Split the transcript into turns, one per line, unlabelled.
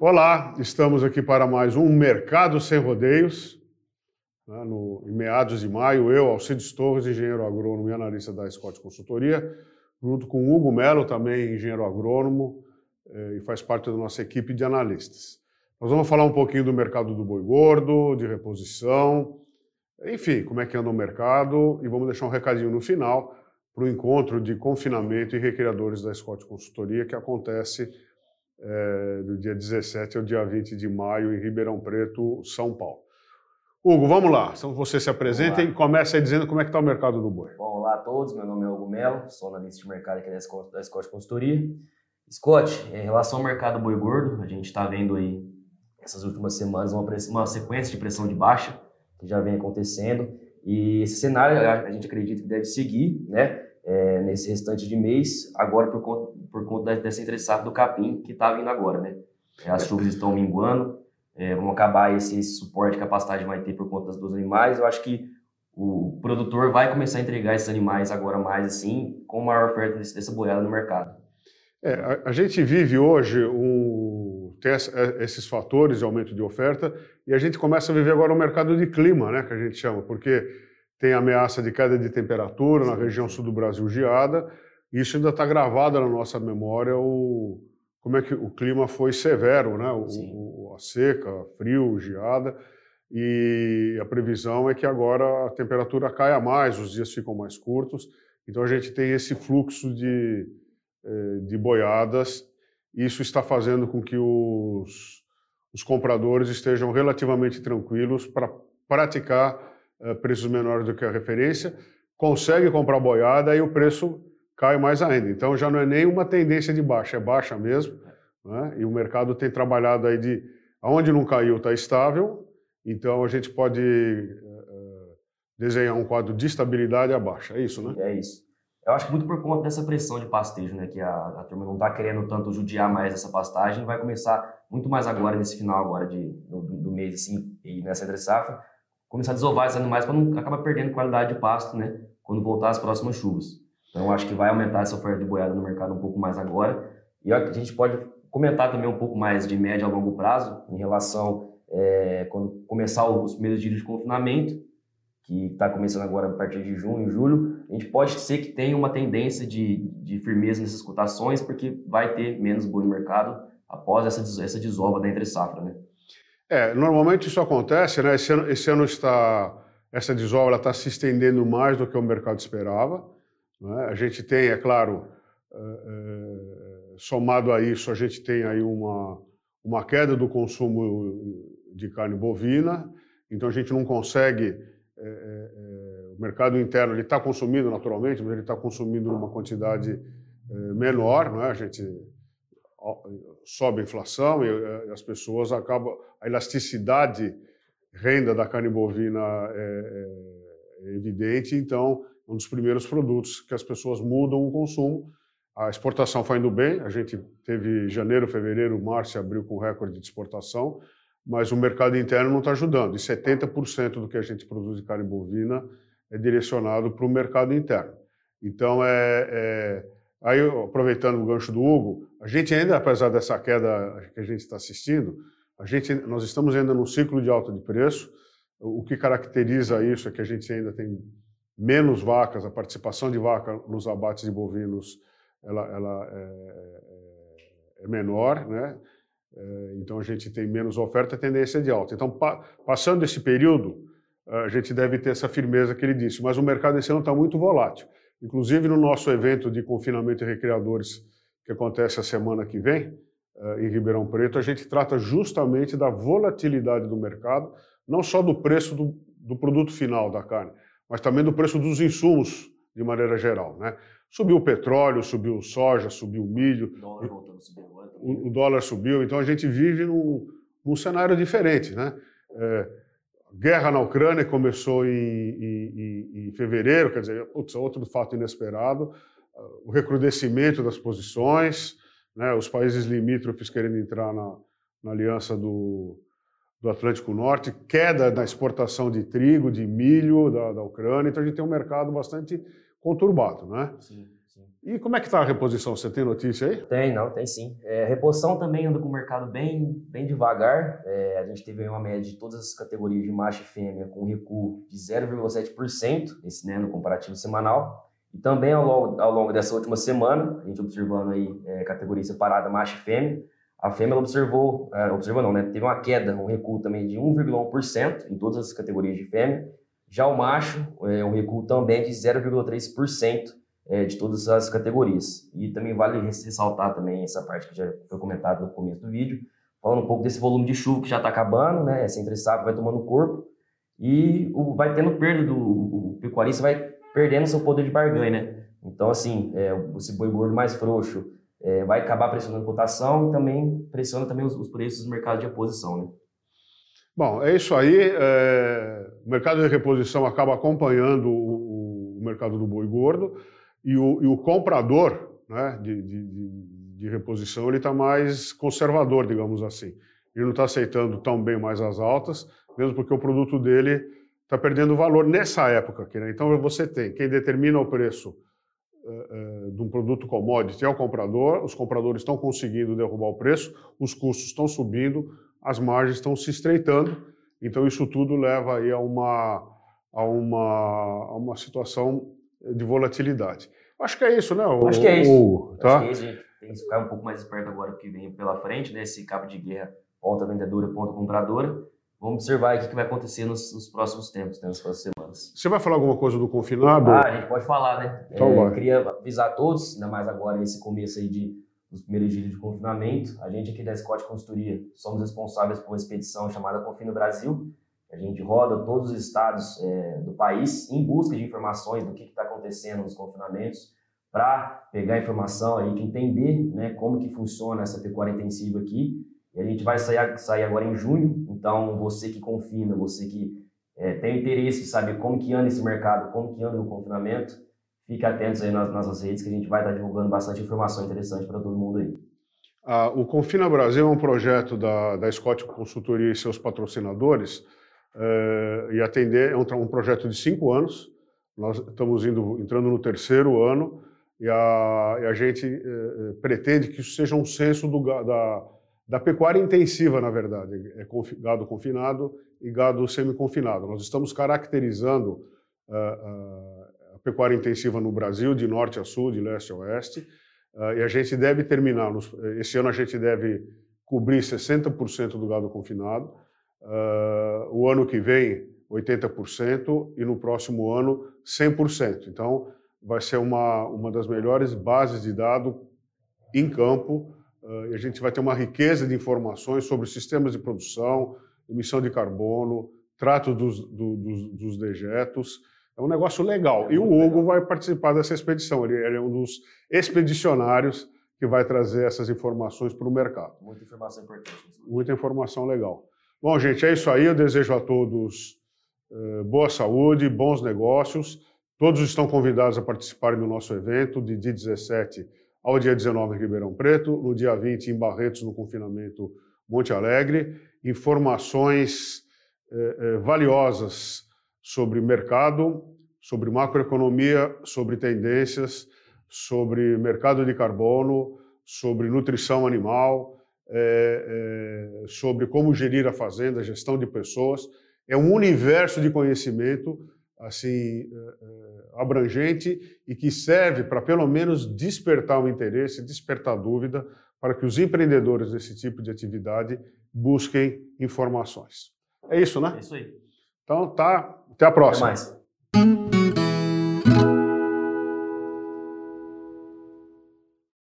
Olá, estamos aqui para mais um Mercado Sem Rodeios. Né, no, em meados de maio, eu, Alcides Torres, engenheiro agrônomo e analista da Scott Consultoria, junto com Hugo Melo, também engenheiro agrônomo eh, e faz parte da nossa equipe de analistas. Nós vamos falar um pouquinho do mercado do boi gordo, de reposição, enfim, como é que anda o mercado e vamos deixar um recadinho no final para o encontro de confinamento e recriadores da Scott Consultoria que acontece é, do dia 17 ao dia 20 de maio em Ribeirão Preto, São Paulo. Hugo, vamos lá. Então você se apresenta e começa aí dizendo como é que está o mercado do boi.
Bom, olá a todos. Meu nome é Hugo Melo, sou analista de mercado aqui da Scott, da Scott Consultoria. Scott, em relação ao mercado boi gordo, a gente está vendo aí essas últimas semanas uma, uma sequência de pressão de baixa que já vem acontecendo e esse cenário a gente acredita que deve seguir, né? É, nesse restante de mês, agora por conta, por conta dessa entre do capim que está vindo agora, né? As chuvas estão minguando, é, vão acabar esse, suporte que a pastagem vai ter por conta dos animais. Eu acho que o produtor vai começar a entregar esses animais agora mais assim, com maior oferta dessa boiada no mercado.
É, a, a, gente vive hoje um, tem é, esses fatores de aumento de oferta e a gente começa a viver agora um mercado de clima, né, que a gente chama, porque tem ameaça de queda de temperatura na região sul do Brasil geada. Isso ainda está gravado na nossa memória o como é que o clima foi severo, né? O, o, a seca, frio, geada. E a previsão é que agora a temperatura caia mais, os dias ficam mais curtos. Então a gente tem esse fluxo de, eh, de boiadas. Isso está fazendo com que os, os compradores estejam relativamente tranquilos para praticar preços menores do que a referência, consegue comprar boiada e o preço cai mais ainda. Então já não é nem uma tendência de baixa, é baixa mesmo. Né? E o mercado tem trabalhado aí de aonde não caiu está estável. Então a gente pode uh, desenhar um quadro de estabilidade a baixa. É isso, né?
É isso. Eu acho que muito por conta dessa pressão de pastejo, né? Que a, a turma não está querendo tanto judiar mais essa pastagem, vai começar muito mais agora nesse final agora de, do, do mês assim e nessa entre safra começar a desovar esses animais para não acabar perdendo qualidade de pasto, né? Quando voltar as próximas chuvas. Então, acho que vai aumentar essa oferta de boiada no mercado um pouco mais agora. E a gente pode comentar também um pouco mais de médio a longo prazo em relação é, quando começar os primeiros dias de confinamento, que está começando agora a partir de junho, julho, a gente pode ser que tenha uma tendência de, de firmeza nessas cotações, porque vai ter menos boi no mercado após essa, essa desova da entre safra, né?
É, normalmente isso acontece, né? Esse ano, esse ano está, essa desova está se estendendo mais do que o mercado esperava. Né? A gente tem, é claro, é, é, somado a isso, a gente tem aí uma, uma queda do consumo de carne bovina, então a gente não consegue. É, o mercado interno ele está consumindo naturalmente, mas ele está consumindo numa quantidade menor, não é? A gente sobe a inflação e, e as pessoas acabam a elasticidade renda da carne bovina é, é, evidente, então um dos primeiros produtos que as pessoas mudam o consumo. A exportação foi indo bem, a gente teve janeiro, fevereiro, março e abril com recorde de exportação, mas o mercado interno não está ajudando. E 70% do que a gente produz de carne bovina é direcionado para o mercado interno. Então, é, é, aí aproveitando o gancho do Hugo, a gente ainda, apesar dessa queda que a gente está assistindo, a gente, nós estamos ainda num ciclo de alta de preço. O que caracteriza isso é que a gente ainda tem menos vacas, a participação de vaca nos abates de bovinos ela, ela é, é, é menor, né? É, então a gente tem menos oferta, a tendência é de alta. Então, pa, passando esse período, a gente deve ter essa firmeza que ele disse. Mas o mercado esse ano está muito volátil. Inclusive no nosso evento de confinamento e recreadores que acontece a semana que vem, eh, em Ribeirão Preto, a gente trata justamente da volatilidade do mercado, não só do preço do, do produto final da carne, mas também do preço dos insumos de maneira geral. Né? Subiu o petróleo, subiu o soja, subiu o milho. O dólar voltando. O, o, dólar subiu, então a gente vive num, num cenário diferente. Né? É, guerra na Ucrânia começou em, em, em fevereiro, quer dizer, putz, outro fato inesperado. O recrudescimento das posições, né, os países limítrofes querendo entrar na, na aliança do, do Atlântico Norte, queda na exportação de trigo, de milho da, da Ucrânia, então a gente tem um mercado bastante conturbado, né? Sim. E como é que está a reposição? Você tem notícia aí?
Tem, não, tem sim. É, reposição também anda com o mercado bem, bem devagar. É, a gente teve uma média de todas as categorias de macho e fêmea com recuo de 0,7%, esse né, no comparativo semanal. E também ao longo, ao longo dessa última semana, a gente observando aí é, categoria separada macho e fêmea, a fêmea observou, é, observou não, né, teve uma queda, um recuo também de 1,1% em todas as categorias de fêmea. Já o macho, é um recuo também de 0,3% é, de todas as categorias. E também vale ressaltar também essa parte que já foi comentada no começo do vídeo, falando um pouco desse volume de chuva que já está acabando, né? Essa entre safra vai tomando corpo e o, vai tendo perda do o pecuarista vai perdendo seu poder de barganha, né? Então assim, é, esse boi gordo mais frouxo é, vai acabar pressionando a cotação e também pressiona também os, os preços do mercado de reposição, né?
Bom, é isso aí. É, o mercado de reposição acaba acompanhando o, o mercado do boi gordo e o, e o comprador né, de, de, de, reposição está mais conservador, digamos assim. Ele não está aceitando tão bem mais as altas, mesmo porque o produto dele está perdendo valor nessa época aqui. Né? Então você tem quem determina o preço uh, uh, de um produto commodity é o comprador, os compradores estão conseguindo derrubar o preço, os custos estão subindo, as margens estão se estreitando, então isso tudo leva aí a uma, a uma, a uma situação de volatilidade. Acho que é isso, né?
O, Acho que é isso. O, tá? Acho que é isso. A gente tem que ficar um pouco mais esperto agora que vem pela frente, né? Esse cabo de guerra, ponta vendedora, ponta compradora. Vamos observar o que vai acontecer nos, nos, próximos tempos, né, nas próximas semanas.
Você vai falar alguma coisa do confinado?
Ah, a gente pode falar, né? Então é, queria avisar a todos, ainda mais agora nesse começo aí de, dos primeiros dias de confinamento. A gente aqui da Scott Consultoria somos responsáveis por uma expedição chamada Confina Brasil, a gente roda todos os estados é, do país em busca de informações do que está acontecendo nos confinamentos, para pegar informação, a gente entender né, como que funciona essa pecuária intensiva aqui. E a gente vai sair, sair agora em junho, então você que confina, você que é, tem interesse em saber como que anda esse mercado, como que anda o confinamento, fique atentos aí nas nossas redes que a gente vai estar divulgando bastante informação interessante para todo mundo aí.
Ah, o Confina Brasil é um projeto da, da Scott Consultoria e seus patrocinadores, uh, e atender. É um, um, projeto de cinco anos. Nós estamos indo, entrando no terceiro ano e a, e a gente uh, pretende que isso seja um censo do, da, da pecuária intensiva, na verdade. É gado confinado e gado semi-confinado. Nós estamos caracterizando a pecuária intensiva no Brasil, de norte a sul, de leste a oeste, e a gente deve terminar, esse ano a gente deve cobrir 60% do gado confinado, Uh, o ano que vem, 80%, e no próximo ano, 100%. Então, vai ser uma, uma das melhores bases de dados em campo, uh, e a gente vai ter uma riqueza de informações sobre sistemas de produção, emissão de carbono, trato dos, do, dos, dos dejetos. É um negócio legal. E o Hugo vai participar dessa expedição. Ele, ele é um dos expedicionários que vai trazer essas informações para o mercado.
Muita informação importante.
Muita informação legal. Bom, gente, é isso aí. Eu desejo a todos uh, boa saúde, bons negócios. Todos estão convidados a participarem do nosso evento de dia 17 ao dia 19 em Ribeirão Preto, no dia 20 em Barretos, no confinamento Monte Alegre. Informações uh, uh, valiosas sobre mercado, sobre macroeconomia, sobre tendências, sobre mercado de carbono, sobre nutrição animal é, é, sobre como gerir a fazenda, gestão de pessoas. É um universo de conhecimento assim é, é, abrangente e que serve para pelo menos despertar o interesse, despertar dúvida para que os empreendedores desse tipo de atividade busquem informações. É isso, né?
É isso aí.
Então tá, até a próxima.
Até mais.